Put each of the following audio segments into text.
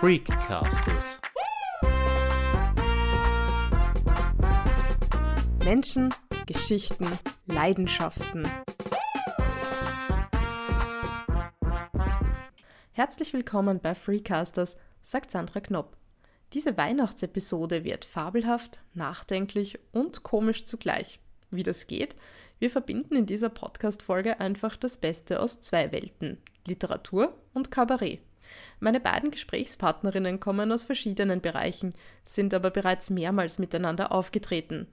Freakcasters. Menschen, Geschichten, Leidenschaften. Herzlich willkommen bei Freecasters, sagt Sandra Knopp. Diese Weihnachtsepisode wird fabelhaft, nachdenklich und komisch zugleich. Wie das geht? Wir verbinden in dieser Podcast-Folge einfach das Beste aus zwei Welten: Literatur und Kabarett. Meine beiden Gesprächspartnerinnen kommen aus verschiedenen Bereichen, sind aber bereits mehrmals miteinander aufgetreten.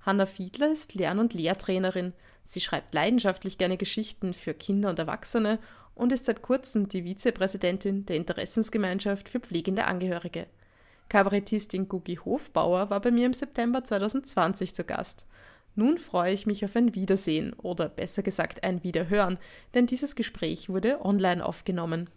Hanna Fiedler ist Lern- und Lehrtrainerin. Sie schreibt leidenschaftlich gerne Geschichten für Kinder und Erwachsene und ist seit kurzem die Vizepräsidentin der Interessensgemeinschaft für pflegende Angehörige. Kabarettistin Gugi Hofbauer war bei mir im September 2020 zu Gast. Nun freue ich mich auf ein Wiedersehen oder besser gesagt ein Wiederhören, denn dieses Gespräch wurde online aufgenommen.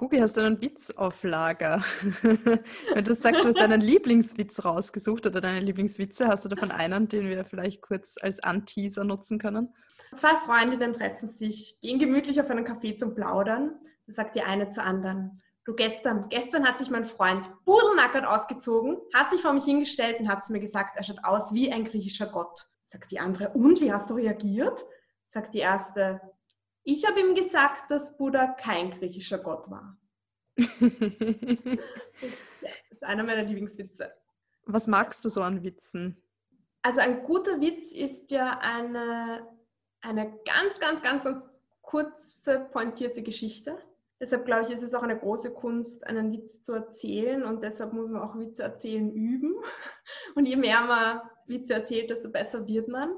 Gugi, hast du einen Witz auf Lager? Wenn du sagst, du hast deinen Lieblingswitz rausgesucht oder deine Lieblingswitze, hast du davon einen, den wir vielleicht kurz als Anteaser nutzen können? Zwei Freundinnen treffen sich, gehen gemütlich auf einen Café zum Plaudern. Da sagt die eine zur anderen, du gestern, gestern hat sich mein Freund pudelnackert ausgezogen, hat sich vor mich hingestellt und hat zu mir gesagt, er schaut aus wie ein griechischer Gott. Sagt die andere, und wie hast du reagiert? Sagt die erste, ich habe ihm gesagt, dass Buddha kein griechischer Gott war. das ist einer meiner Lieblingswitze. Was magst du so an Witzen? Also ein guter Witz ist ja eine, eine ganz, ganz, ganz, ganz kurze, pointierte Geschichte. Deshalb glaube ich, ist es auch eine große Kunst, einen Witz zu erzählen und deshalb muss man auch Witze erzählen üben. Und je mehr man Witze erzählt, desto besser wird man.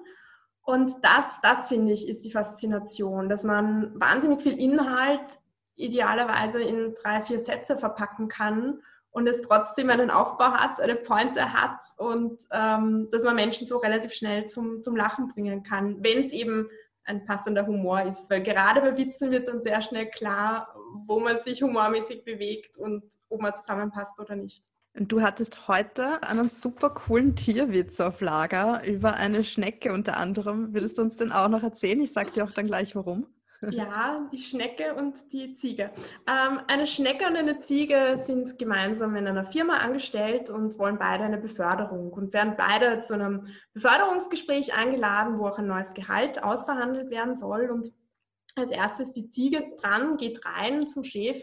Und das, das finde ich, ist die Faszination, dass man wahnsinnig viel Inhalt idealerweise in drei, vier Sätze verpacken kann und es trotzdem einen Aufbau hat, eine Pointe hat und ähm, dass man Menschen so relativ schnell zum, zum Lachen bringen kann, wenn es eben ein passender Humor ist. Weil gerade bei Witzen wird dann sehr schnell klar, wo man sich humormäßig bewegt und ob man zusammenpasst oder nicht. Du hattest heute einen super coolen Tierwitz auf Lager über eine Schnecke unter anderem. Würdest du uns den auch noch erzählen? Ich sage dir auch dann gleich warum. Ja, die Schnecke und die Ziege. Ähm, eine Schnecke und eine Ziege sind gemeinsam in einer Firma angestellt und wollen beide eine Beförderung und werden beide zu einem Beförderungsgespräch eingeladen, wo auch ein neues Gehalt ausverhandelt werden soll. Und als erstes die Ziege dran, geht rein zum Chef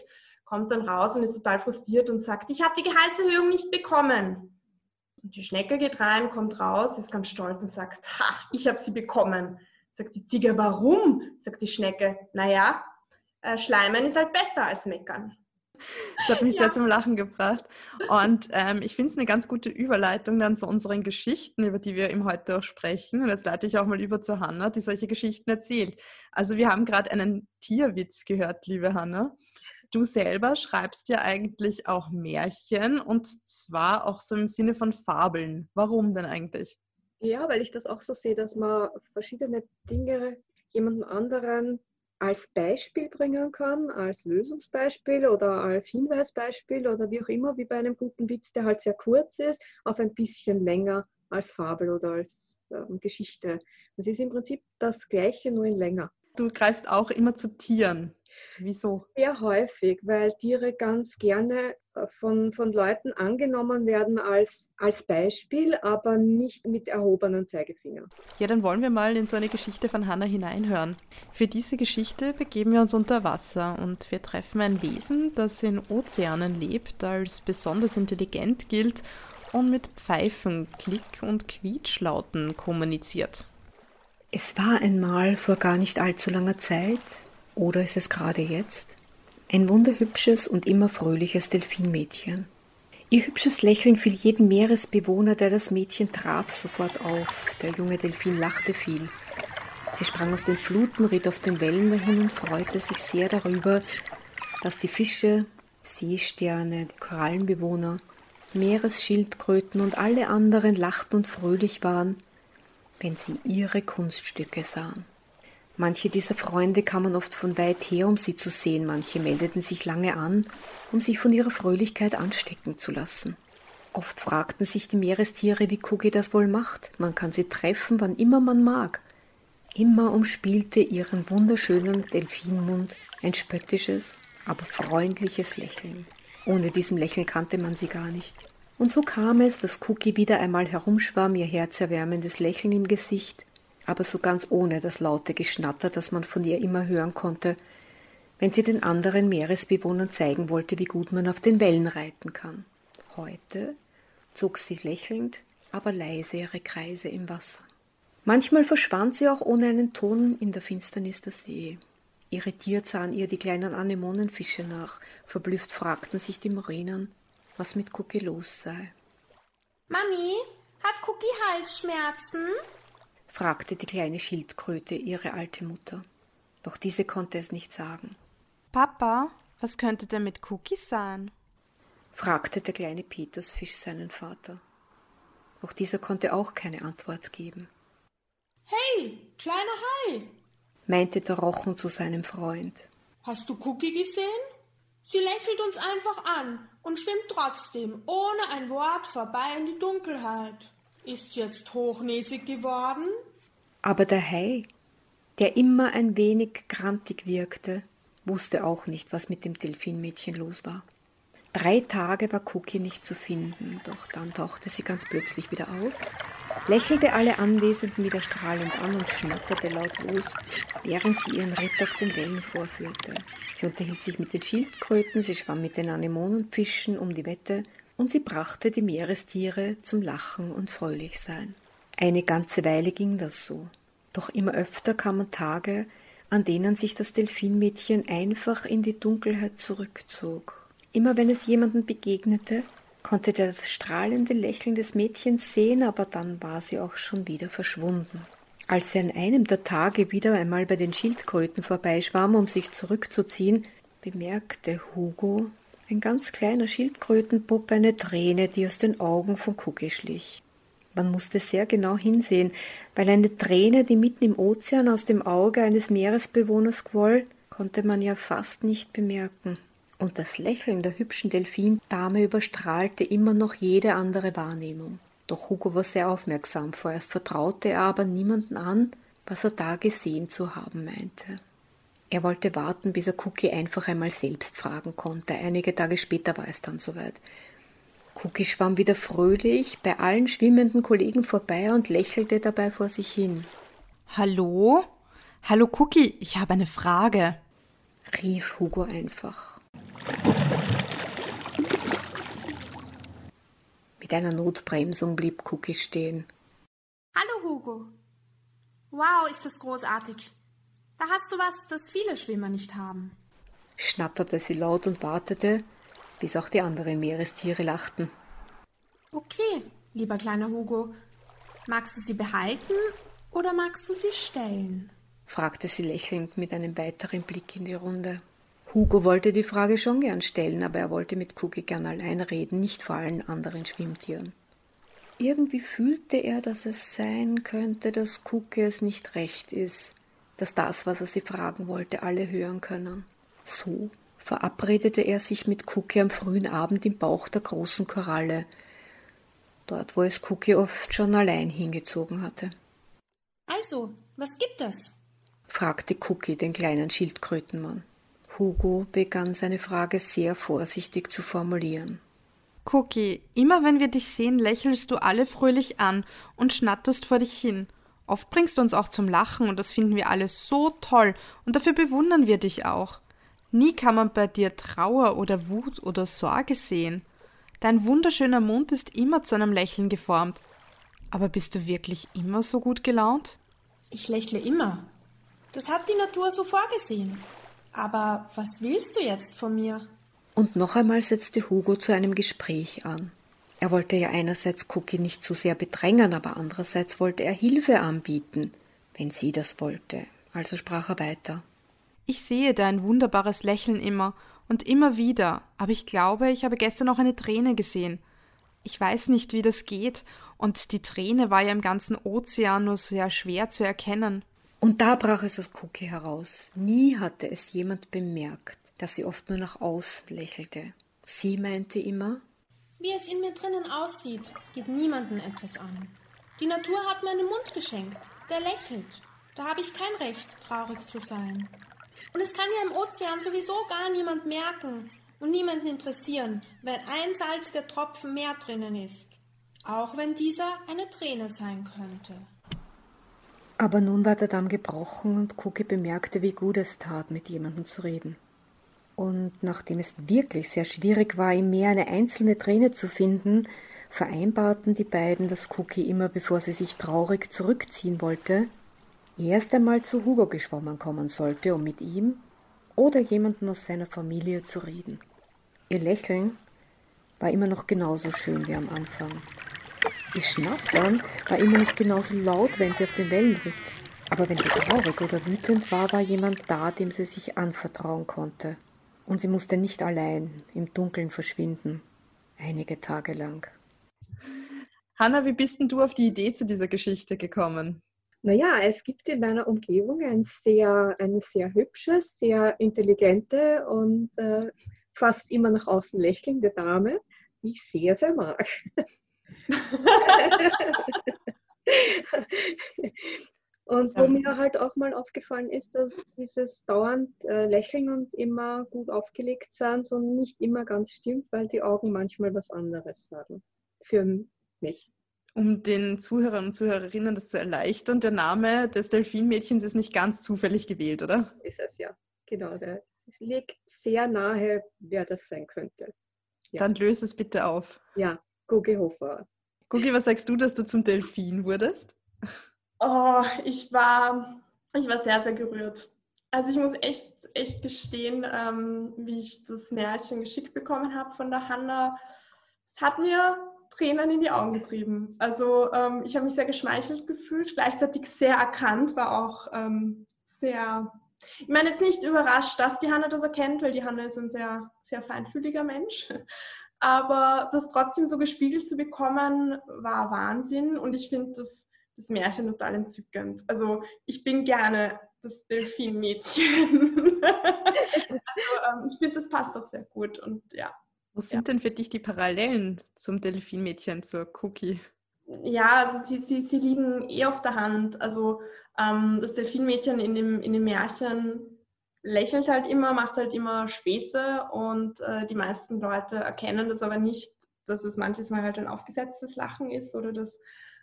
kommt dann raus und ist total frustriert und sagt, ich habe die Gehaltserhöhung nicht bekommen. Und die Schnecke geht rein, kommt raus, ist ganz stolz und sagt, ha, ich habe sie bekommen. Sagt die Ziege, warum? Sagt die Schnecke, naja, äh, Schleimen ist halt besser als meckern. Das hat mich ja. sehr zum Lachen gebracht. Und ähm, ich finde es eine ganz gute Überleitung dann zu unseren Geschichten, über die wir eben heute auch sprechen. Und jetzt leite ich auch mal über zu Hanna, die solche Geschichten erzählt. Also wir haben gerade einen Tierwitz gehört, liebe Hanna. Du selber schreibst ja eigentlich auch Märchen und zwar auch so im Sinne von Fabeln. Warum denn eigentlich? Ja, weil ich das auch so sehe, dass man verschiedene Dinge jemandem anderen als Beispiel bringen kann, als Lösungsbeispiel oder als Hinweisbeispiel oder wie auch immer, wie bei einem guten Witz, der halt sehr kurz ist, auf ein bisschen länger als Fabel oder als ähm, Geschichte. Es ist im Prinzip das Gleiche, nur in länger. Du greifst auch immer zu Tieren. Wieso? Sehr häufig, weil Tiere ganz gerne äh, von, von Leuten angenommen werden als, als Beispiel, aber nicht mit erhobenen Zeigefinger. Ja, dann wollen wir mal in so eine Geschichte von Hannah hineinhören. Für diese Geschichte begeben wir uns unter Wasser und wir treffen ein Wesen, das in Ozeanen lebt, als besonders intelligent gilt und mit Pfeifen, Klick- und Quietschlauten kommuniziert. Es war einmal vor gar nicht allzu langer Zeit oder ist es gerade jetzt? Ein wunderhübsches und immer fröhliches Delfinmädchen. Ihr hübsches Lächeln fiel jedem Meeresbewohner, der das Mädchen traf, sofort auf. Der junge Delfin lachte viel. Sie sprang aus den Fluten, ritt auf den Wellen dahin und freute sich sehr darüber, dass die Fische, Seesterne, die Korallenbewohner, Meeresschildkröten und alle anderen lachten und fröhlich waren, wenn sie ihre Kunststücke sahen. Manche dieser Freunde kamen oft von weit her, um sie zu sehen, manche meldeten sich lange an, um sich von ihrer Fröhlichkeit anstecken zu lassen. Oft fragten sich die Meerestiere, wie Kugi das wohl macht. Man kann sie treffen, wann immer man mag. Immer umspielte ihren wunderschönen Delfinmund ein spöttisches, aber freundliches Lächeln. Ohne diesem Lächeln kannte man sie gar nicht. Und so kam es, dass Cookie wieder einmal herumschwamm, ihr herzerwärmendes Lächeln im Gesicht, aber so ganz ohne das laute Geschnatter, das man von ihr immer hören konnte, wenn sie den anderen Meeresbewohnern zeigen wollte, wie gut man auf den Wellen reiten kann. Heute zog sie lächelnd, aber leise ihre Kreise im Wasser. Manchmal verschwand sie auch ohne einen Ton in der Finsternis der See. Irritiert sahen ihr die kleinen Anemonenfische nach. Verblüfft fragten sich die Morenen, was mit Cookie los sei. Mami, hat Cookie Halsschmerzen? Fragte die kleine Schildkröte ihre alte Mutter. Doch diese konnte es nicht sagen. Papa, was könnte denn mit Cookie sein? fragte der kleine Petersfisch seinen Vater. Doch dieser konnte auch keine Antwort geben. Hey, kleiner Hai, meinte der Rochen zu seinem Freund. Hast du Cookie gesehen? Sie lächelt uns einfach an und schwimmt trotzdem ohne ein Wort vorbei in die Dunkelheit. Ist jetzt hochnäsig geworden? Aber der Hai, der immer ein wenig grantig wirkte, wusste auch nicht, was mit dem Delfinmädchen los war. Drei Tage war Cookie nicht zu finden, doch dann tauchte sie ganz plötzlich wieder auf, lächelte alle Anwesenden wieder strahlend an und schnatterte laut los, während sie ihren Ritt auf den Wellen vorführte. Sie unterhielt sich mit den Schildkröten, sie schwamm mit den Anemonenfischen um die Wette und sie brachte die Meerestiere zum Lachen und Fröhlichsein. Eine ganze Weile ging das so. Doch immer öfter kamen Tage, an denen sich das Delfinmädchen einfach in die Dunkelheit zurückzog Immer wenn es jemanden begegnete, konnte der das strahlende Lächeln des Mädchens sehen, aber dann war sie auch schon wieder verschwunden. Als sie an einem der Tage wieder einmal bei den Schildkröten vorbeischwamm, um sich zurückzuziehen, bemerkte Hugo, ein ganz kleiner Schildkrötenpuppe, eine Träne, die aus den Augen von Cookie schlich. Man musste sehr genau hinsehen, weil eine Träne, die mitten im Ozean aus dem Auge eines Meeresbewohners quoll, konnte man ja fast nicht bemerken und das Lächeln der hübschen Delfindame überstrahlte immer noch jede andere Wahrnehmung. Doch Hugo war sehr aufmerksam, vorerst vertraute er aber niemanden an, was er da gesehen zu haben meinte. Er wollte warten, bis er Cookie einfach einmal selbst fragen konnte. Einige Tage später war es dann soweit. Cookie schwamm wieder fröhlich bei allen schwimmenden Kollegen vorbei und lächelte dabei vor sich hin. Hallo? Hallo Cookie, ich habe eine Frage, rief Hugo einfach. Mit einer Notbremsung blieb Cookie stehen. Hallo Hugo. Wow, ist das großartig. Da hast du was, das viele Schwimmer nicht haben. Schnatterte sie laut und wartete, bis auch die anderen Meerestiere lachten. Okay, lieber kleiner Hugo. Magst du sie behalten oder magst du sie stellen? fragte sie lächelnd mit einem weiteren Blick in die Runde. Hugo wollte die Frage schon gern stellen, aber er wollte mit Cookie gern allein reden, nicht vor allen anderen Schwimmtieren. Irgendwie fühlte er, dass es sein könnte, dass Cookie es nicht recht ist, dass das, was er sie fragen wollte, alle hören können. So verabredete er sich mit Cookie am frühen Abend im Bauch der großen Koralle, dort wo es Cookie oft schon allein hingezogen hatte. Also, was gibt es? fragte Cookie den kleinen Schildkrötenmann. Hugo begann seine Frage sehr vorsichtig zu formulieren. Cookie, immer wenn wir dich sehen, lächelst du alle fröhlich an und schnatterst vor dich hin. Oft bringst du uns auch zum Lachen und das finden wir alle so toll und dafür bewundern wir dich auch. Nie kann man bei dir Trauer oder Wut oder Sorge sehen. Dein wunderschöner Mund ist immer zu einem Lächeln geformt. Aber bist du wirklich immer so gut gelaunt? Ich lächle immer. Das hat die Natur so vorgesehen. Aber was willst du jetzt von mir? Und noch einmal setzte Hugo zu einem Gespräch an. Er wollte ja einerseits Cookie nicht zu sehr bedrängen, aber andererseits wollte er Hilfe anbieten, wenn sie das wollte. Also sprach er weiter. Ich sehe dein wunderbares Lächeln immer und immer wieder, aber ich glaube, ich habe gestern auch eine Träne gesehen. Ich weiß nicht, wie das geht, und die Träne war ja im ganzen Ozean nur sehr schwer zu erkennen. Und da brach es aus Cookie heraus. Nie hatte es jemand bemerkt, dass sie oft nur nach außen lächelte. Sie meinte immer, wie es in mir drinnen aussieht, geht niemanden etwas an. Die Natur hat mir einen Mund geschenkt, der lächelt. Da habe ich kein Recht, traurig zu sein. Und es kann ja im Ozean sowieso gar niemand merken, und niemanden interessieren, wenn ein salziger Tropfen mehr drinnen ist, auch wenn dieser eine Träne sein könnte. Aber nun war der Damm gebrochen und Cookie bemerkte, wie gut es tat, mit jemandem zu reden. Und nachdem es wirklich sehr schwierig war, im Meer eine einzelne Träne zu finden, vereinbarten die beiden, dass Cookie immer, bevor sie sich traurig zurückziehen wollte, erst einmal zu Hugo geschwommen kommen sollte, um mit ihm oder jemanden aus seiner Familie zu reden. Ihr Lächeln war immer noch genauso schön wie am Anfang. Ihr Schnattern war immer noch genauso laut, wenn sie auf den Wellen ritt. Aber wenn sie traurig oder wütend war, war jemand da, dem sie sich anvertrauen konnte. Und sie musste nicht allein im Dunkeln verschwinden, einige Tage lang. Hanna, wie bist denn du auf die Idee zu dieser Geschichte gekommen? Naja, es gibt in meiner Umgebung ein sehr, eine sehr hübsche, sehr intelligente und äh, fast immer nach außen lächelnde Dame, die ich sehr, sehr mag. und wo ja. mir halt auch mal aufgefallen ist, dass dieses dauernd äh, Lächeln und immer gut aufgelegt sein so nicht immer ganz stimmt, weil die Augen manchmal was anderes sagen. Für mich. Um den Zuhörern und Zuhörerinnen das zu erleichtern, der Name des Delfinmädchens ist nicht ganz zufällig gewählt, oder? Ist es ja, genau. Der liegt sehr nahe, wer das sein könnte. Ja. Dann löse es bitte auf. Ja, Gugi Hofer. Gugi, was sagst du, dass du zum Delfin wurdest? Oh, ich war, ich war sehr, sehr gerührt. Also ich muss echt, echt gestehen, ähm, wie ich das Märchen geschickt bekommen habe von der Hanna. Es hat mir Tränen in die Augen getrieben. Also ähm, ich habe mich sehr geschmeichelt gefühlt, gleichzeitig sehr erkannt, war auch ähm, sehr, ich meine jetzt nicht überrascht, dass die Hanna das erkennt, weil die Hanna ist ein sehr, sehr feinfühliger Mensch. Aber das trotzdem so gespiegelt zu bekommen, war Wahnsinn und ich finde das, das Märchen total entzückend. Also ich bin gerne das Delfinmädchen. also ähm, ich finde, das passt auch sehr gut und ja, wo sind ja. denn für dich die Parallelen zum Delfinmädchen, zur Cookie? Ja, also sie, sie, sie liegen eh auf der Hand. Also ähm, das Delfinmädchen in dem, in dem Märchen lächelt halt immer, macht halt immer Späße und äh, die meisten Leute erkennen das aber nicht, dass es manches Mal halt ein aufgesetztes Lachen ist oder dass,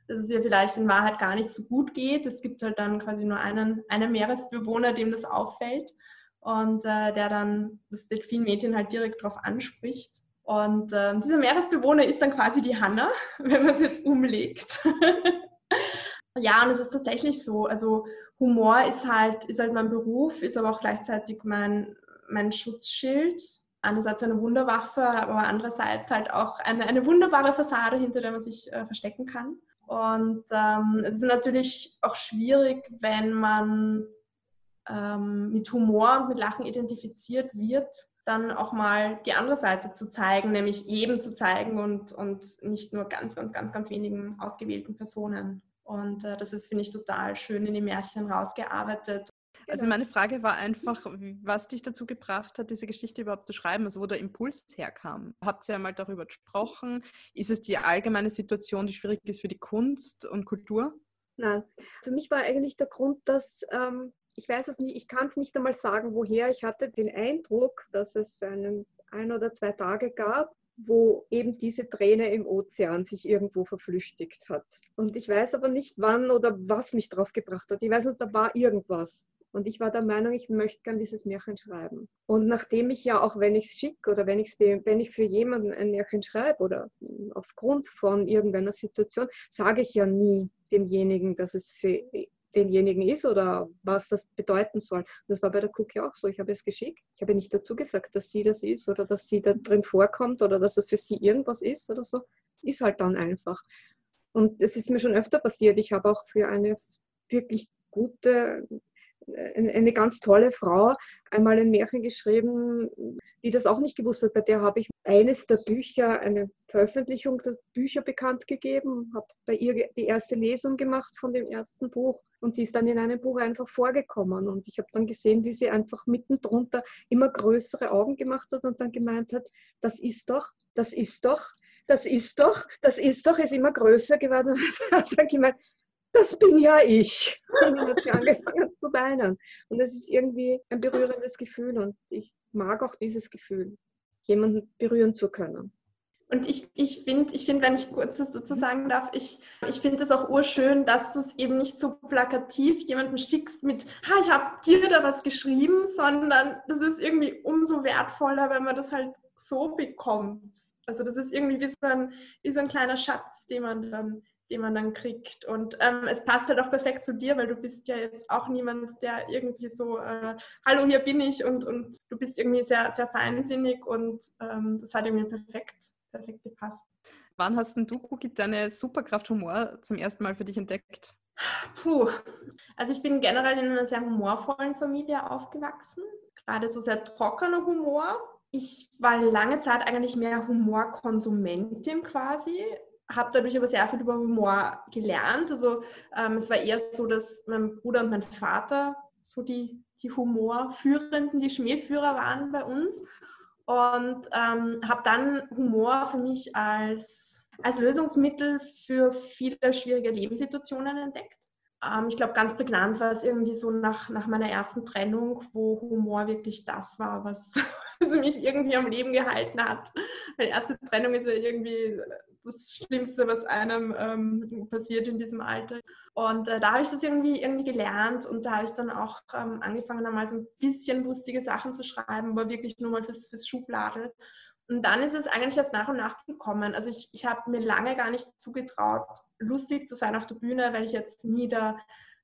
dass es ihr vielleicht in Wahrheit gar nicht so gut geht. Es gibt halt dann quasi nur einen, einen Meeresbewohner, dem das auffällt und äh, der dann das Delfinmädchen halt direkt darauf anspricht. Und äh, dieser Meeresbewohner ist dann quasi die Hanna, wenn man es jetzt umlegt. ja, und es ist tatsächlich so. Also Humor ist halt, ist halt mein Beruf, ist aber auch gleichzeitig mein, mein Schutzschild. Einerseits eine Wunderwaffe, aber andererseits halt auch eine, eine wunderbare Fassade, hinter der man sich äh, verstecken kann. Und ähm, es ist natürlich auch schwierig, wenn man ähm, mit Humor und mit Lachen identifiziert wird, dann auch mal die andere Seite zu zeigen, nämlich jedem zu zeigen und, und nicht nur ganz, ganz, ganz, ganz wenigen ausgewählten Personen. Und äh, das ist, finde ich, total schön in die Märchen rausgearbeitet. Also meine Frage war einfach, was dich dazu gebracht hat, diese Geschichte überhaupt zu schreiben, also wo der Impuls herkam. Habt ihr einmal darüber gesprochen? Ist es die allgemeine Situation, die schwierig ist für die Kunst und Kultur? Nein, für mich war eigentlich der Grund, dass ähm, ich weiß es nicht, ich kann es nicht einmal sagen, woher. Ich hatte den Eindruck, dass es einen ein oder zwei Tage gab, wo eben diese Träne im Ozean sich irgendwo verflüchtigt hat. Und ich weiß aber nicht, wann oder was mich drauf gebracht hat. Ich weiß nicht, da war irgendwas. Und ich war der Meinung, ich möchte gern dieses Märchen schreiben. Und nachdem ich ja auch, wenn ich es schicke oder wenn, wenn ich für jemanden ein Märchen schreibe oder aufgrund von irgendeiner Situation, sage ich ja nie demjenigen, dass es für denjenigen ist oder was das bedeuten soll. Das war bei der Cookie auch so. Ich habe es geschickt. Ich habe nicht dazu gesagt, dass sie das ist oder dass sie da drin vorkommt oder dass es für sie irgendwas ist oder so. Ist halt dann einfach. Und es ist mir schon öfter passiert. Ich habe auch für eine wirklich gute eine ganz tolle Frau einmal ein Märchen geschrieben, die das auch nicht gewusst hat. Bei der habe ich eines der Bücher, eine Veröffentlichung der Bücher bekannt gegeben, habe bei ihr die erste Lesung gemacht von dem ersten Buch und sie ist dann in einem Buch einfach vorgekommen und ich habe dann gesehen, wie sie einfach mitten drunter immer größere Augen gemacht hat und dann gemeint hat, das ist doch, das ist doch, das ist doch, das ist doch, ist immer größer geworden und hat dann gemeint, das bin ja ich. Und dann hat sie angefangen zu weinen. Und das ist irgendwie ein berührendes Gefühl und ich mag auch dieses Gefühl. jemanden berühren zu können. Und ich, ich finde, ich find, wenn ich kurz das dazu sagen darf, ich, ich finde es auch urschön, dass du es eben nicht so plakativ jemandem schickst mit, ha, ich habe dir da was geschrieben, sondern das ist irgendwie umso wertvoller, wenn man das halt so bekommt. Also das ist irgendwie wie so ein, wie so ein kleiner Schatz, den man dann, den man dann kriegt. Und ähm, es passt halt auch perfekt zu dir, weil du bist ja jetzt auch niemand, der irgendwie so, äh, hallo, hier bin ich und, und du bist irgendwie sehr, sehr feinsinnig und ähm, das hat irgendwie perfekt perfekt gepasst. Wann hast denn du, Cookie, deine Superkraft Humor zum ersten Mal für dich entdeckt? Puh, also ich bin generell in einer sehr humorvollen Familie aufgewachsen. Gerade so sehr trockener Humor. Ich war lange Zeit eigentlich mehr Humorkonsumentin quasi, habe dadurch aber sehr viel über Humor gelernt. Also ähm, es war eher so, dass mein Bruder und mein Vater so die, die Humorführenden, die Schmähführer waren bei uns und ähm, habe dann Humor für mich als, als Lösungsmittel für viele schwierige Lebenssituationen entdeckt. Ähm, ich glaube, ganz prägnant war es irgendwie so nach, nach meiner ersten Trennung, wo Humor wirklich das war, was, was mich irgendwie am Leben gehalten hat. Meine erste Trennung ist ja irgendwie das Schlimmste, was einem ähm, passiert in diesem Alter. Und äh, da habe ich das irgendwie, irgendwie gelernt und da habe ich dann auch ähm, angefangen, einmal so ein bisschen lustige Sachen zu schreiben, aber wirklich nur mal fürs, fürs Schubladel. Und dann ist es eigentlich erst nach und nach gekommen. Also ich, ich habe mir lange gar nicht zugetraut, lustig zu sein auf der Bühne, weil ich jetzt nie der,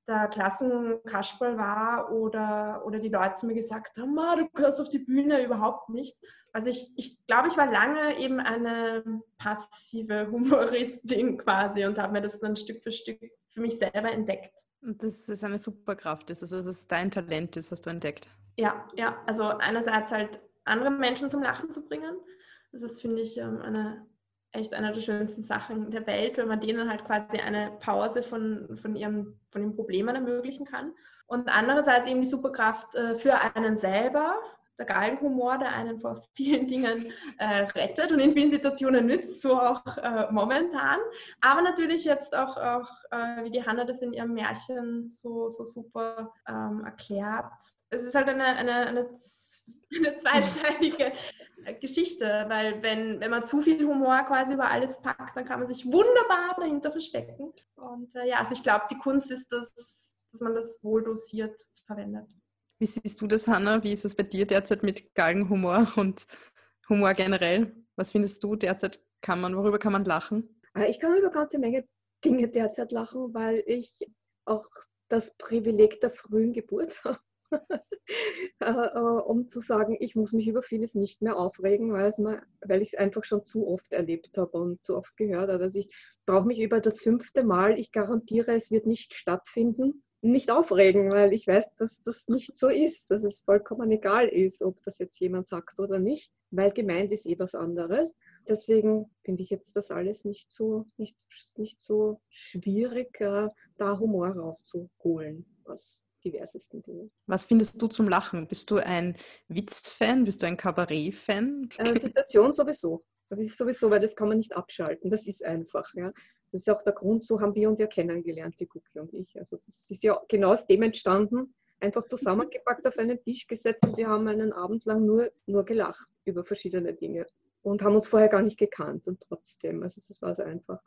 der Klassenkasperl war oder, oder die Leute zu mir gesagt haben, du gehörst auf die Bühne überhaupt nicht. Also ich, ich glaube, ich war lange eben eine passive Humoristin quasi und habe mir das dann Stück für Stück für mich selber entdeckt. Und das ist eine Superkraft, das ist, das ist dein Talent, das hast du entdeckt. Ja, ja, also einerseits halt andere Menschen zum Lachen zu bringen. Das ist, finde ich, ähm, eine, echt eine der schönsten Sachen der Welt, wenn man denen halt quasi eine Pause von, von, ihren, von den Problemen ermöglichen kann. Und andererseits eben die Superkraft äh, für einen selber, der Galgenhumor, der einen vor vielen Dingen äh, rettet und in vielen Situationen nützt, so auch äh, momentan. Aber natürlich jetzt auch, auch äh, wie die Hanna das in ihrem Märchen so, so super ähm, erklärt. Es ist halt eine, eine, eine, eine zweischneidige Geschichte, weil wenn, wenn man zu viel Humor quasi über alles packt, dann kann man sich wunderbar dahinter verstecken. Und äh, ja, also ich glaube, die Kunst ist, dass, dass man das wohl dosiert verwendet. Wie siehst du das, Hanna? Wie ist es bei dir derzeit mit Galgenhumor und Humor generell? Was findest du derzeit? Kann man, worüber kann man lachen? Äh, ich kann über eine ganze Menge Dinge derzeit lachen, weil ich auch das Privileg der frühen Geburt habe. Äh, äh, um zu sagen, ich muss mich über vieles nicht mehr aufregen, weil, weil ich es einfach schon zu oft erlebt habe und zu oft gehört habe. Also ich brauche mich über das fünfte Mal, ich garantiere, es wird nicht stattfinden, nicht aufregen, weil ich weiß, dass das nicht so ist, dass es vollkommen egal ist, ob das jetzt jemand sagt oder nicht, weil gemeint ist eh was anderes. Deswegen finde ich jetzt das alles nicht so, nicht, nicht so schwierig, äh, da Humor rauszuholen aus diversesten Dingen. Was findest du zum Lachen? Bist du ein Witz-Fan? Bist du ein Kabarett-Fan? Äh, Situation sowieso. Das ist sowieso, weil das kann man nicht abschalten. Das ist einfach. Ja. Das ist auch der Grund, so haben wir uns ja kennengelernt, die Cookie und ich. Also das ist ja genau aus dem entstanden, einfach zusammengepackt auf einen Tisch gesetzt und wir haben einen Abend lang nur, nur gelacht über verschiedene Dinge und haben uns vorher gar nicht gekannt und trotzdem, also das war so einfach.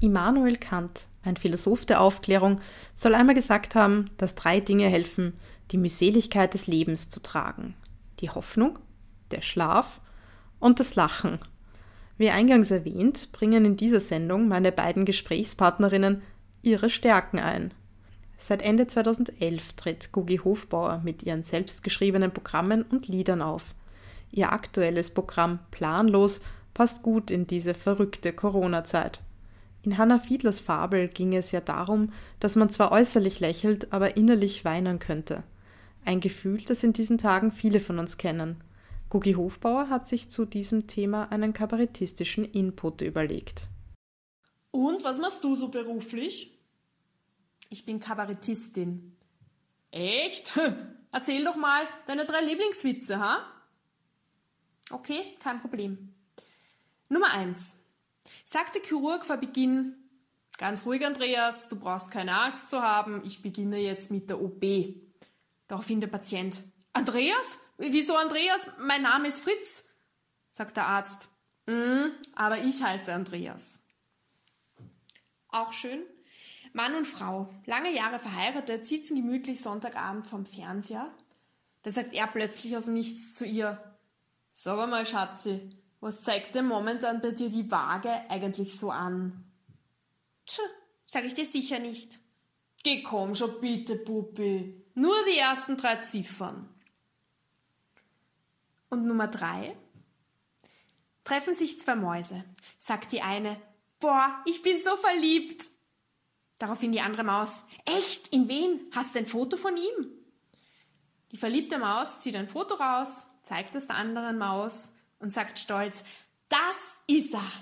Immanuel Kant, ein Philosoph der Aufklärung, soll einmal gesagt haben, dass drei Dinge helfen, die Mühseligkeit des Lebens zu tragen. Die Hoffnung, der Schlaf und das Lachen. Wie eingangs erwähnt, bringen in dieser Sendung meine beiden Gesprächspartnerinnen ihre Stärken ein. Seit Ende 2011 tritt Gugi Hofbauer mit ihren selbstgeschriebenen Programmen und Liedern auf. Ihr aktuelles Programm Planlos passt gut in diese verrückte Corona-Zeit. In Hannah Fiedlers Fabel ging es ja darum, dass man zwar äußerlich lächelt, aber innerlich weinen könnte. Ein Gefühl, das in diesen Tagen viele von uns kennen. Gugi Hofbauer hat sich zu diesem Thema einen kabarettistischen Input überlegt. Und was machst du so beruflich? Ich bin Kabarettistin. Echt? Erzähl doch mal deine drei Lieblingswitze, ha? Okay, kein Problem. Nummer eins. Sagt der Chirurg vor Beginn, ganz ruhig Andreas, du brauchst keine Angst zu haben, ich beginne jetzt mit der OP. Daraufhin der Patient, Andreas? Wieso Andreas? Mein Name ist Fritz. sagt der Arzt. Mm, aber ich heiße Andreas. Auch schön. Mann und Frau, lange Jahre verheiratet, sitzen gemütlich Sonntagabend vom Fernseher. Da sagt er plötzlich aus dem Nichts zu ihr. Sag mal, Schatzi, was zeigt denn momentan bei dir die Waage eigentlich so an? Tch, sag ich dir sicher nicht. Geh komm schon bitte, Puppi. Nur die ersten drei Ziffern. Und Nummer drei? Treffen sich zwei Mäuse. Sagt die eine, boah, ich bin so verliebt. Daraufhin die andere Maus, echt? In wen? Hast du ein Foto von ihm? Die verliebte Maus zieht ein Foto raus, zeigt es der anderen Maus und sagt stolz, das ist er.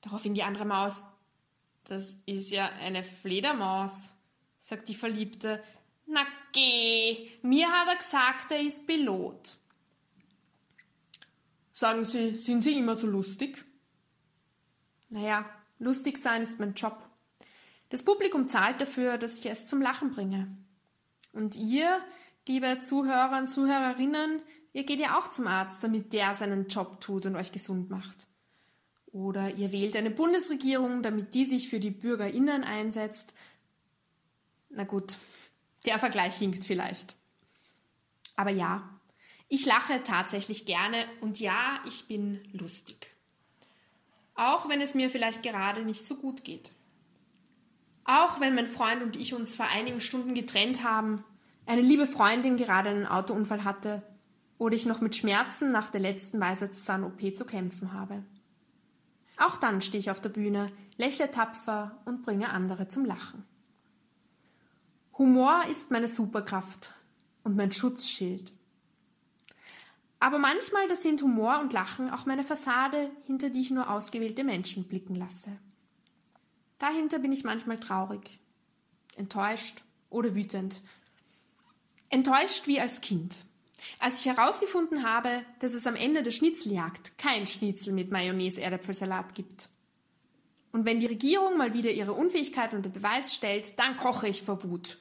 Daraufhin die andere Maus, das ist ja eine Fledermaus, sagt die Verliebte. Na geh, mir hat er gesagt, er ist Pilot. Sagen Sie, sind Sie immer so lustig? Naja, lustig sein ist mein Job. Das Publikum zahlt dafür, dass ich es zum Lachen bringe. Und ihr, liebe Zuhörer und Zuhörerinnen, ihr geht ja auch zum Arzt, damit der seinen Job tut und euch gesund macht. Oder ihr wählt eine Bundesregierung, damit die sich für die BürgerInnen einsetzt. Na gut, der Vergleich hinkt vielleicht. Aber ja, ich lache tatsächlich gerne und ja, ich bin lustig. Auch wenn es mir vielleicht gerade nicht so gut geht. Auch wenn mein Freund und ich uns vor einigen Stunden getrennt haben, eine liebe Freundin gerade einen Autounfall hatte oder ich noch mit Schmerzen nach der letzten Weisheitszahn-OP zu kämpfen habe. Auch dann stehe ich auf der Bühne, lächle tapfer und bringe andere zum Lachen. Humor ist meine Superkraft und mein Schutzschild. Aber manchmal, da sind Humor und Lachen auch meine Fassade, hinter die ich nur ausgewählte Menschen blicken lasse. Dahinter bin ich manchmal traurig, enttäuscht oder wütend. Enttäuscht wie als Kind. Als ich herausgefunden habe, dass es am Ende der Schnitzeljagd kein Schnitzel mit Mayonnaise-Erdäpfelsalat gibt. Und wenn die Regierung mal wieder ihre Unfähigkeit unter Beweis stellt, dann koche ich vor Wut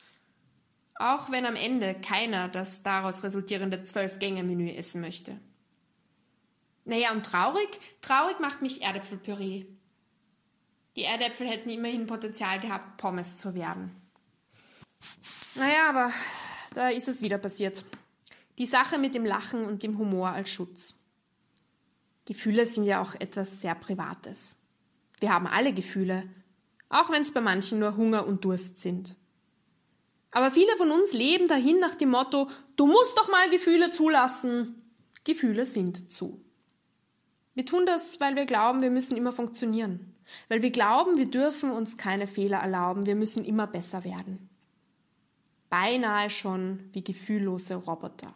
auch wenn am Ende keiner das daraus resultierende Zwölf-Gänge-Menü essen möchte. Naja, und traurig? Traurig macht mich Erdäpfelpüree. Die Erdäpfel hätten immerhin Potenzial gehabt, Pommes zu werden. Naja, aber da ist es wieder passiert. Die Sache mit dem Lachen und dem Humor als Schutz. Gefühle sind ja auch etwas sehr Privates. Wir haben alle Gefühle, auch wenn es bei manchen nur Hunger und Durst sind. Aber viele von uns leben dahin nach dem Motto, du musst doch mal Gefühle zulassen. Gefühle sind zu. Wir tun das, weil wir glauben, wir müssen immer funktionieren. Weil wir glauben, wir dürfen uns keine Fehler erlauben, wir müssen immer besser werden. Beinahe schon wie gefühllose Roboter.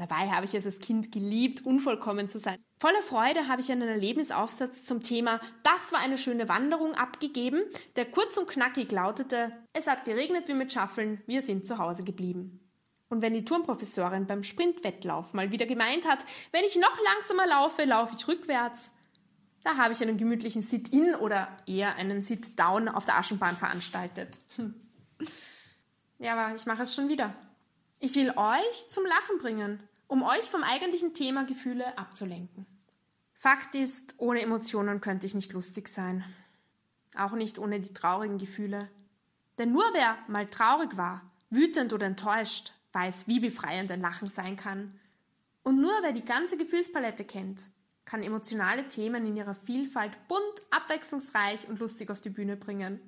Dabei habe ich es als Kind geliebt, unvollkommen zu sein. Voller Freude habe ich einen Erlebnisaufsatz zum Thema Das war eine schöne Wanderung abgegeben, der kurz und knackig lautete Es hat geregnet wie mit Schaffeln, wir sind zu Hause geblieben. Und wenn die Turmprofessorin beim Sprintwettlauf mal wieder gemeint hat, wenn ich noch langsamer laufe, laufe ich rückwärts, da habe ich einen gemütlichen Sit-in oder eher einen Sit-down auf der Aschenbahn veranstaltet. Ja, aber ich mache es schon wieder. Ich will euch zum Lachen bringen um euch vom eigentlichen Thema Gefühle abzulenken. Fakt ist, ohne Emotionen könnte ich nicht lustig sein. Auch nicht ohne die traurigen Gefühle. Denn nur wer mal traurig war, wütend oder enttäuscht, weiß, wie befreiend ein Lachen sein kann. Und nur wer die ganze Gefühlspalette kennt, kann emotionale Themen in ihrer Vielfalt bunt, abwechslungsreich und lustig auf die Bühne bringen.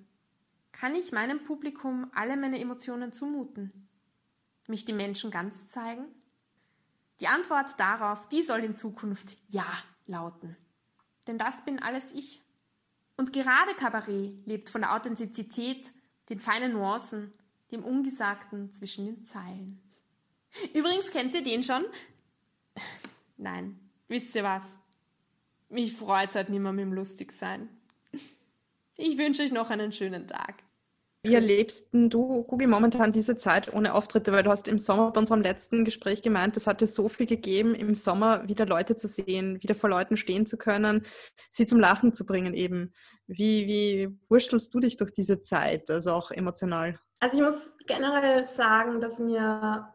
Kann ich meinem Publikum alle meine Emotionen zumuten? Mich die Menschen ganz zeigen? Die Antwort darauf, die soll in Zukunft Ja lauten. Denn das bin alles ich. Und gerade Kabarett lebt von der Authentizität, den feinen Nuancen, dem Ungesagten zwischen den Zeilen. Übrigens, kennt ihr den schon? Nein, wisst ihr was? Mich freut's halt nicht mehr mit dem Lustigsein. Ich wünsche euch noch einen schönen Tag. Wie erlebst du, Gugi, momentan diese Zeit ohne Auftritte? Weil du hast im Sommer bei unserem letzten Gespräch gemeint, es hat dir so viel gegeben, im Sommer wieder Leute zu sehen, wieder vor Leuten stehen zu können, sie zum Lachen zu bringen eben. Wie, wie wurstelst du dich durch diese Zeit, also auch emotional? Also ich muss generell sagen, dass mir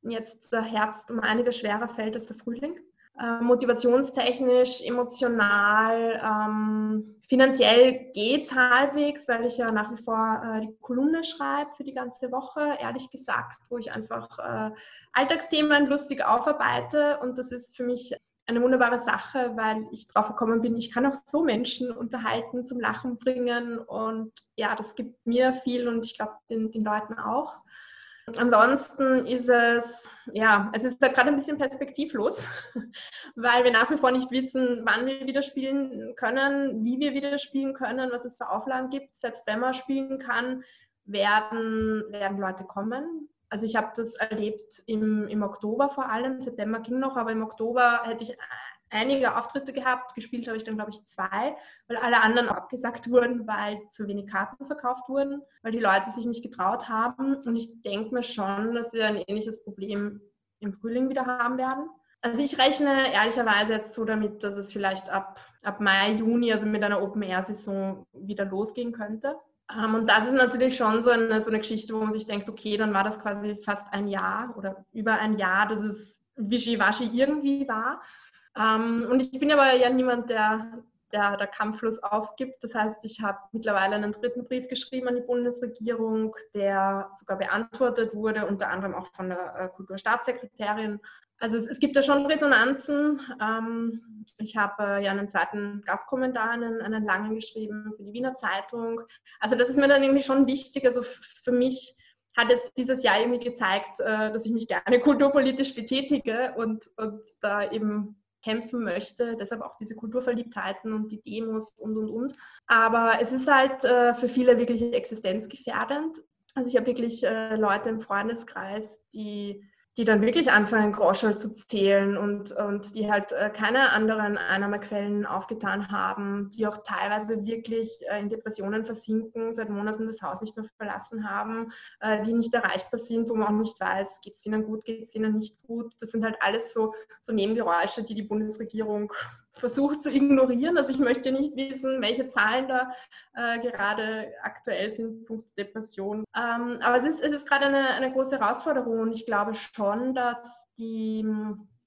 jetzt der Herbst um einiges schwerer fällt als der Frühling. äh, motivationstechnisch, emotional, ähm, finanziell geht es halbwegs, weil ich ja nach wie vor äh, die Kolumne schreibe für die ganze Woche, ehrlich gesagt, wo ich einfach äh, Alltagsthemen lustig aufarbeite und das ist für mich eine wunderbare Sache, weil ich drauf gekommen bin, ich kann auch so Menschen unterhalten, zum Lachen bringen und ja, das gibt mir viel und ich glaube den, den Leuten auch. Ansonsten ist es, ja, es ist da gerade ein bisschen perspektivlos, weil wir nach wie vor nicht wissen, wann wir wieder spielen können, wie wir wieder spielen können, was es für Auflagen gibt. Selbst wenn man spielen kann, werden, werden Leute kommen. Also ich habe das erlebt im, im Oktober vor allem, September ging noch, aber im Oktober hätte ich einige Auftritte gehabt. Gespielt habe ich dann, glaube ich, zwei, weil alle anderen abgesagt wurden, weil zu wenig Karten verkauft wurden, weil die Leute sich nicht getraut haben. Und ich denke mir schon, dass wir ein ähnliches Problem im Frühling wieder haben werden. Also ich rechne ehrlicherweise jetzt so damit, dass es vielleicht ab, ab Mai, Juni, also mit einer Open-Air-Saison wieder losgehen könnte. Ähm, und das ist natürlich schon so eine, so eine Geschichte, wo man sich denkt, okay, dann war das quasi fast ein Jahr oder über ein Jahr, dass es wischiwaschi irgendwie war. Ähm, und ich bin aber ja niemand, der, der, der kampflos aufgibt. Das heißt, ich habe mittlerweile einen dritten Brief geschrieben an die Bundesregierung, der sogar beantwortet wurde, unter anderem auch von der äh, Kulturstaatssekretärin. Also es, es, gibt da schon Resonanzen. Ähm, ich habe äh, ja einen zweiten Gastkommentar, einen, einen langen geschrieben für die Wiener Zeitung. Also das ist mir dann irgendwie schon wichtig. Also für mich hat jetzt dieses Jahr irgendwie gezeigt, äh, dass ich mich gerne kulturpolitisch betätige und, und da eben kämpfen möchte. Deshalb auch diese Kulturverliebtheiten und die Demos und, und, und. Aber es ist halt äh, für viele wirklich existenzgefährdend. Also ich habe wirklich äh, Leute im Freundeskreis, die die dann wirklich anfangen, Groschel zu zählen und, und die halt äh, keine anderen Einnahmequellen aufgetan haben, die auch teilweise wirklich äh, in Depressionen versinken, seit Monaten das Haus nicht mehr verlassen haben, äh, die nicht erreichbar sind, wo man auch nicht weiß, geht es ihnen gut, geht es ihnen nicht gut. Das sind halt alles so, so Nebengeräusche, die die Bundesregierung versucht zu ignorieren. Also ich möchte nicht wissen, welche Zahlen da äh, gerade aktuell sind, Punkt Depression. Ähm, aber es ist, es ist gerade eine, eine große Herausforderung und ich glaube schon, dass die,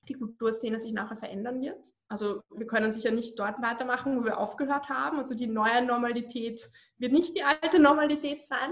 die Kulturszene sich nachher verändern wird. Also wir können sicher nicht dort weitermachen, wo wir aufgehört haben. Also die neue Normalität wird nicht die alte Normalität sein.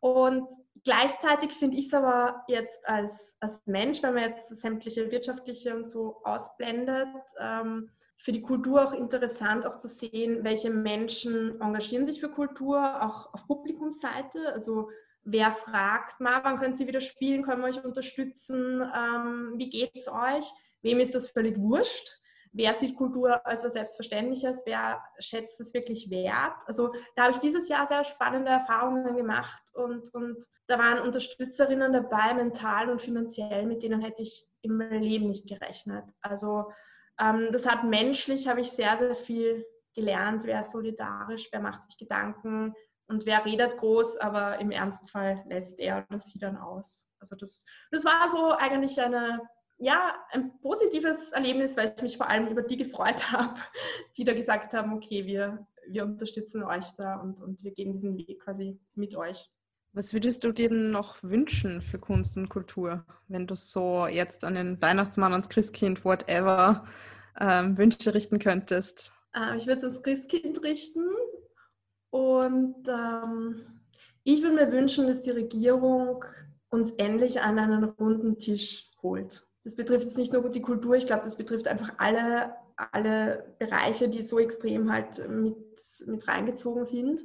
Und gleichzeitig finde ich es aber jetzt als, als Mensch, wenn man jetzt sämtliche wirtschaftliche und so ausblendet, ähm, für die Kultur auch interessant, auch zu sehen, welche Menschen engagieren sich für Kultur, auch auf Publikumsseite. Also wer fragt mal, wann können Sie wieder spielen, können wir euch unterstützen, ähm, wie geht es euch? Wem ist das völlig wurscht? Wer sieht Kultur als was Selbstverständliches? Wer schätzt es wirklich wert? Also da habe ich dieses Jahr sehr spannende Erfahrungen gemacht und, und da waren Unterstützerinnen dabei, mental und finanziell, mit denen hätte ich im Leben nicht gerechnet. Also ähm, das hat menschlich, habe ich sehr, sehr viel gelernt. Wer ist solidarisch, wer macht sich Gedanken und wer redet groß, aber im Ernstfall lässt er oder sie dann aus. Also das, das war so eigentlich eine, ja, ein positives Erlebnis, weil ich mich vor allem über die gefreut habe, die da gesagt haben, okay, wir, wir unterstützen euch da und, und wir gehen diesen Weg quasi mit euch. Was würdest du dir denn noch wünschen für Kunst und Kultur, wenn du so jetzt an den Weihnachtsmann, ans Christkind, whatever, ähm, Wünsche richten könntest? Äh, ich würde es ans Christkind richten und ähm, ich würde mir wünschen, dass die Regierung uns endlich an einen runden Tisch holt. Das betrifft jetzt nicht nur die Kultur, ich glaube, das betrifft einfach alle, alle Bereiche, die so extrem halt mit, mit reingezogen sind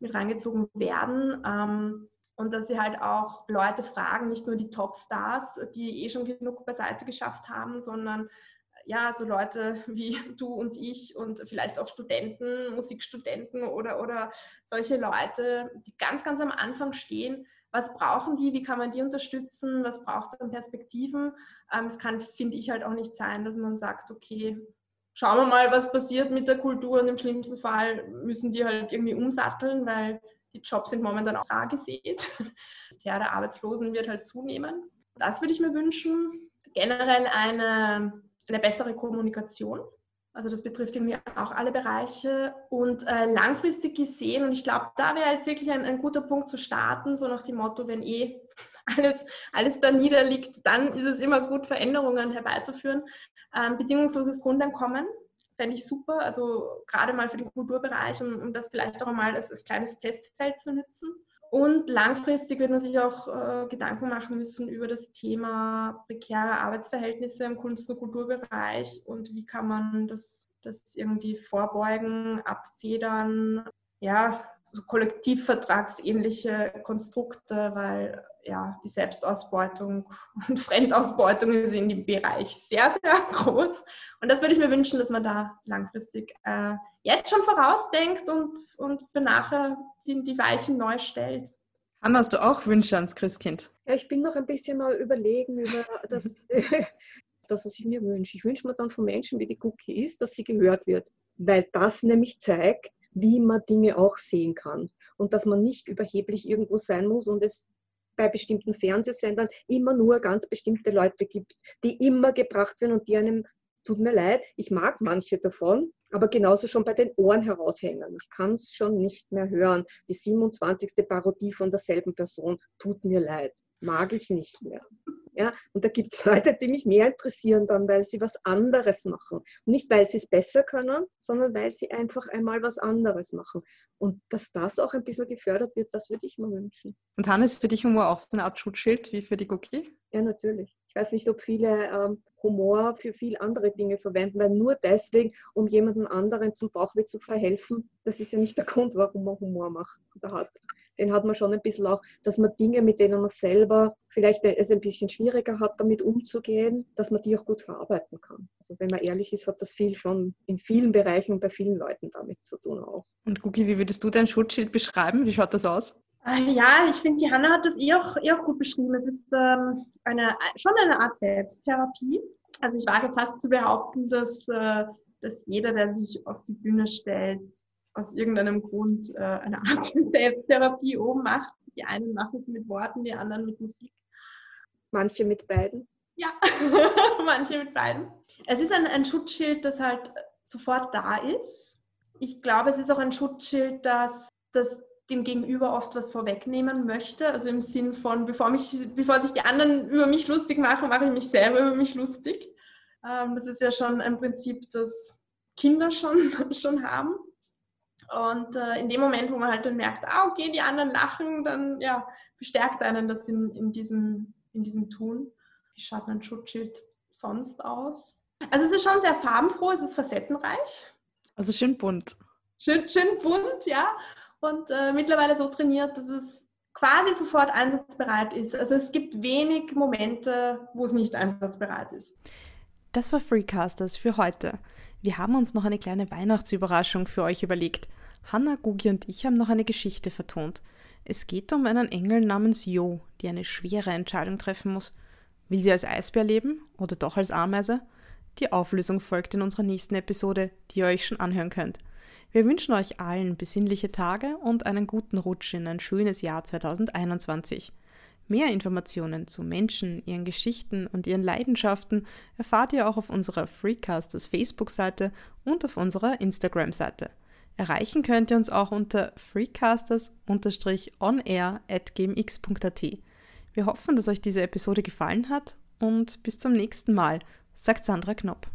mit reingezogen werden. Ähm, und dass sie halt auch Leute fragen, nicht nur die Topstars, die eh schon genug beiseite geschafft haben, sondern ja, so Leute wie du und ich und vielleicht auch Studenten, Musikstudenten oder, oder solche Leute, die ganz, ganz am Anfang stehen. Was brauchen die? Wie kann man die unterstützen? Was braucht es an Perspektiven? Ähm, es kann, finde ich, halt auch nicht sein, dass man sagt, okay, schauen wir mal, was passiert mit der Kultur und im schlimmsten Fall müssen die halt irgendwie umsatteln, weil die Jobs sind momentan auch rar gesät. Das Jahr der Arbeitslosen wird halt zunehmen. Das würde ich mir wünschen. Generell eine, eine bessere Kommunikation. Also das betrifft irgendwie auch alle Bereiche. Und äh, langfristig gesehen, und ich glaube, da wäre jetzt wirklich ein, ein guter Punkt zu starten, so nach dem Motto, wenn eh alles, alles da niederliegt, dann ist es immer gut, Veränderungen herbeizuführen. Ähm, bedingungsloses Grundeinkommen fände ich super, also gerade mal für den Kulturbereich, um, um das vielleicht auch einmal als, als kleines Testfeld zu nutzen. Und langfristig wird man sich auch äh, Gedanken machen müssen über das Thema prekäre Arbeitsverhältnisse im Kunst- und Kulturbereich und wie kann man das, das irgendwie vorbeugen, abfedern. Ja, so kollektivvertragsähnliche Konstrukte, weil ja, die Selbstausbeutung und Fremdausbeutung ist in dem Bereich sehr, sehr groß. Und das würde ich mir wünschen, dass man da langfristig äh, jetzt schon vorausdenkt und, und für nachher die, die Weichen neu stellt. Anna, hast du auch Wünsche ans Christkind? Ja, ich bin noch ein bisschen mal überlegen über das, das, was ich mir wünsche. Ich wünsche mir dann von Menschen, wie die Cookie ist, dass sie gehört wird, weil das nämlich zeigt, wie man Dinge auch sehen kann und dass man nicht überheblich irgendwo sein muss und es bei bestimmten Fernsehsendern immer nur ganz bestimmte Leute gibt, die immer gebracht werden und die einem, tut mir leid, ich mag manche davon, aber genauso schon bei den Ohren heraushängen. Ich kann es schon nicht mehr hören. Die 27. Parodie von derselben Person, tut mir leid, mag ich nicht mehr. Ja, und da gibt es Leute, die mich mehr interessieren dann, weil sie was anderes machen. nicht, weil sie es besser können, sondern weil sie einfach einmal was anderes machen. Und dass das auch ein bisschen gefördert wird, das würde ich mir wünschen. Und Hannes, für dich Humor auch so eine Art Schutzschild wie für die Cookie? Ja, natürlich. Ich weiß nicht, ob viele ähm, Humor für viel andere Dinge verwenden, weil nur deswegen, um jemandem anderen zum Bauchweh zu verhelfen, das ist ja nicht der Grund, warum man Humor macht oder hat den hat man schon ein bisschen auch, dass man Dinge, mit denen man selber vielleicht es ein bisschen schwieriger hat, damit umzugehen, dass man die auch gut verarbeiten kann. Also wenn man ehrlich ist, hat das viel schon in vielen Bereichen und bei vielen Leuten damit zu tun auch. Und Gugi, wie würdest du dein Schutzschild beschreiben? Wie schaut das aus? Ah, ja, ich finde, die Hanna hat das eh auch, eh auch gut beschrieben. Es ist ähm, eine, schon eine Art Selbsttherapie. Also ich wage fast zu behaupten, dass, äh, dass jeder, der sich auf die Bühne stellt, aus irgendeinem Grund äh, eine Art Selbsttherapie oben macht. Die einen machen es mit Worten, die anderen mit Musik. Manche mit beiden. Ja, manche mit beiden. Es ist ein, ein Schutzschild, das halt sofort da ist. Ich glaube, es ist auch ein Schutzschild, das, das dem Gegenüber oft was vorwegnehmen möchte. Also im Sinn von, bevor, mich, bevor sich die anderen über mich lustig machen, mache ich mich selber über mich lustig. Ähm, das ist ja schon ein Prinzip, das Kinder schon, schon haben. Und äh, in dem Moment, wo man halt dann merkt, ah, okay, die anderen lachen, dann ja, bestärkt einen das in, in, diesem, in diesem Tun. Wie schaut ein Schutzschild sonst aus? Also es ist schon sehr farbenfroh, es ist facettenreich. Also schön bunt. Schön, schön bunt, ja. Und äh, mittlerweile so trainiert, dass es quasi sofort einsatzbereit ist. Also es gibt wenig Momente, wo es nicht einsatzbereit ist. Das war Freecasters für heute. Wir haben uns noch eine kleine Weihnachtsüberraschung für euch überlegt. Hanna, Gugi und ich haben noch eine Geschichte vertont. Es geht um einen Engel namens Jo, die eine schwere Entscheidung treffen muss. Will sie als Eisbär leben oder doch als Ameise? Die Auflösung folgt in unserer nächsten Episode, die ihr euch schon anhören könnt. Wir wünschen euch allen besinnliche Tage und einen guten Rutsch in ein schönes Jahr 2021. Mehr Informationen zu Menschen, ihren Geschichten und ihren Leidenschaften erfahrt ihr auch auf unserer Freecasters Facebook-Seite und auf unserer Instagram-Seite. Erreichen könnt ihr uns auch unter freecasters-onair.gmx.at. Wir hoffen, dass euch diese Episode gefallen hat und bis zum nächsten Mal, sagt Sandra Knopp.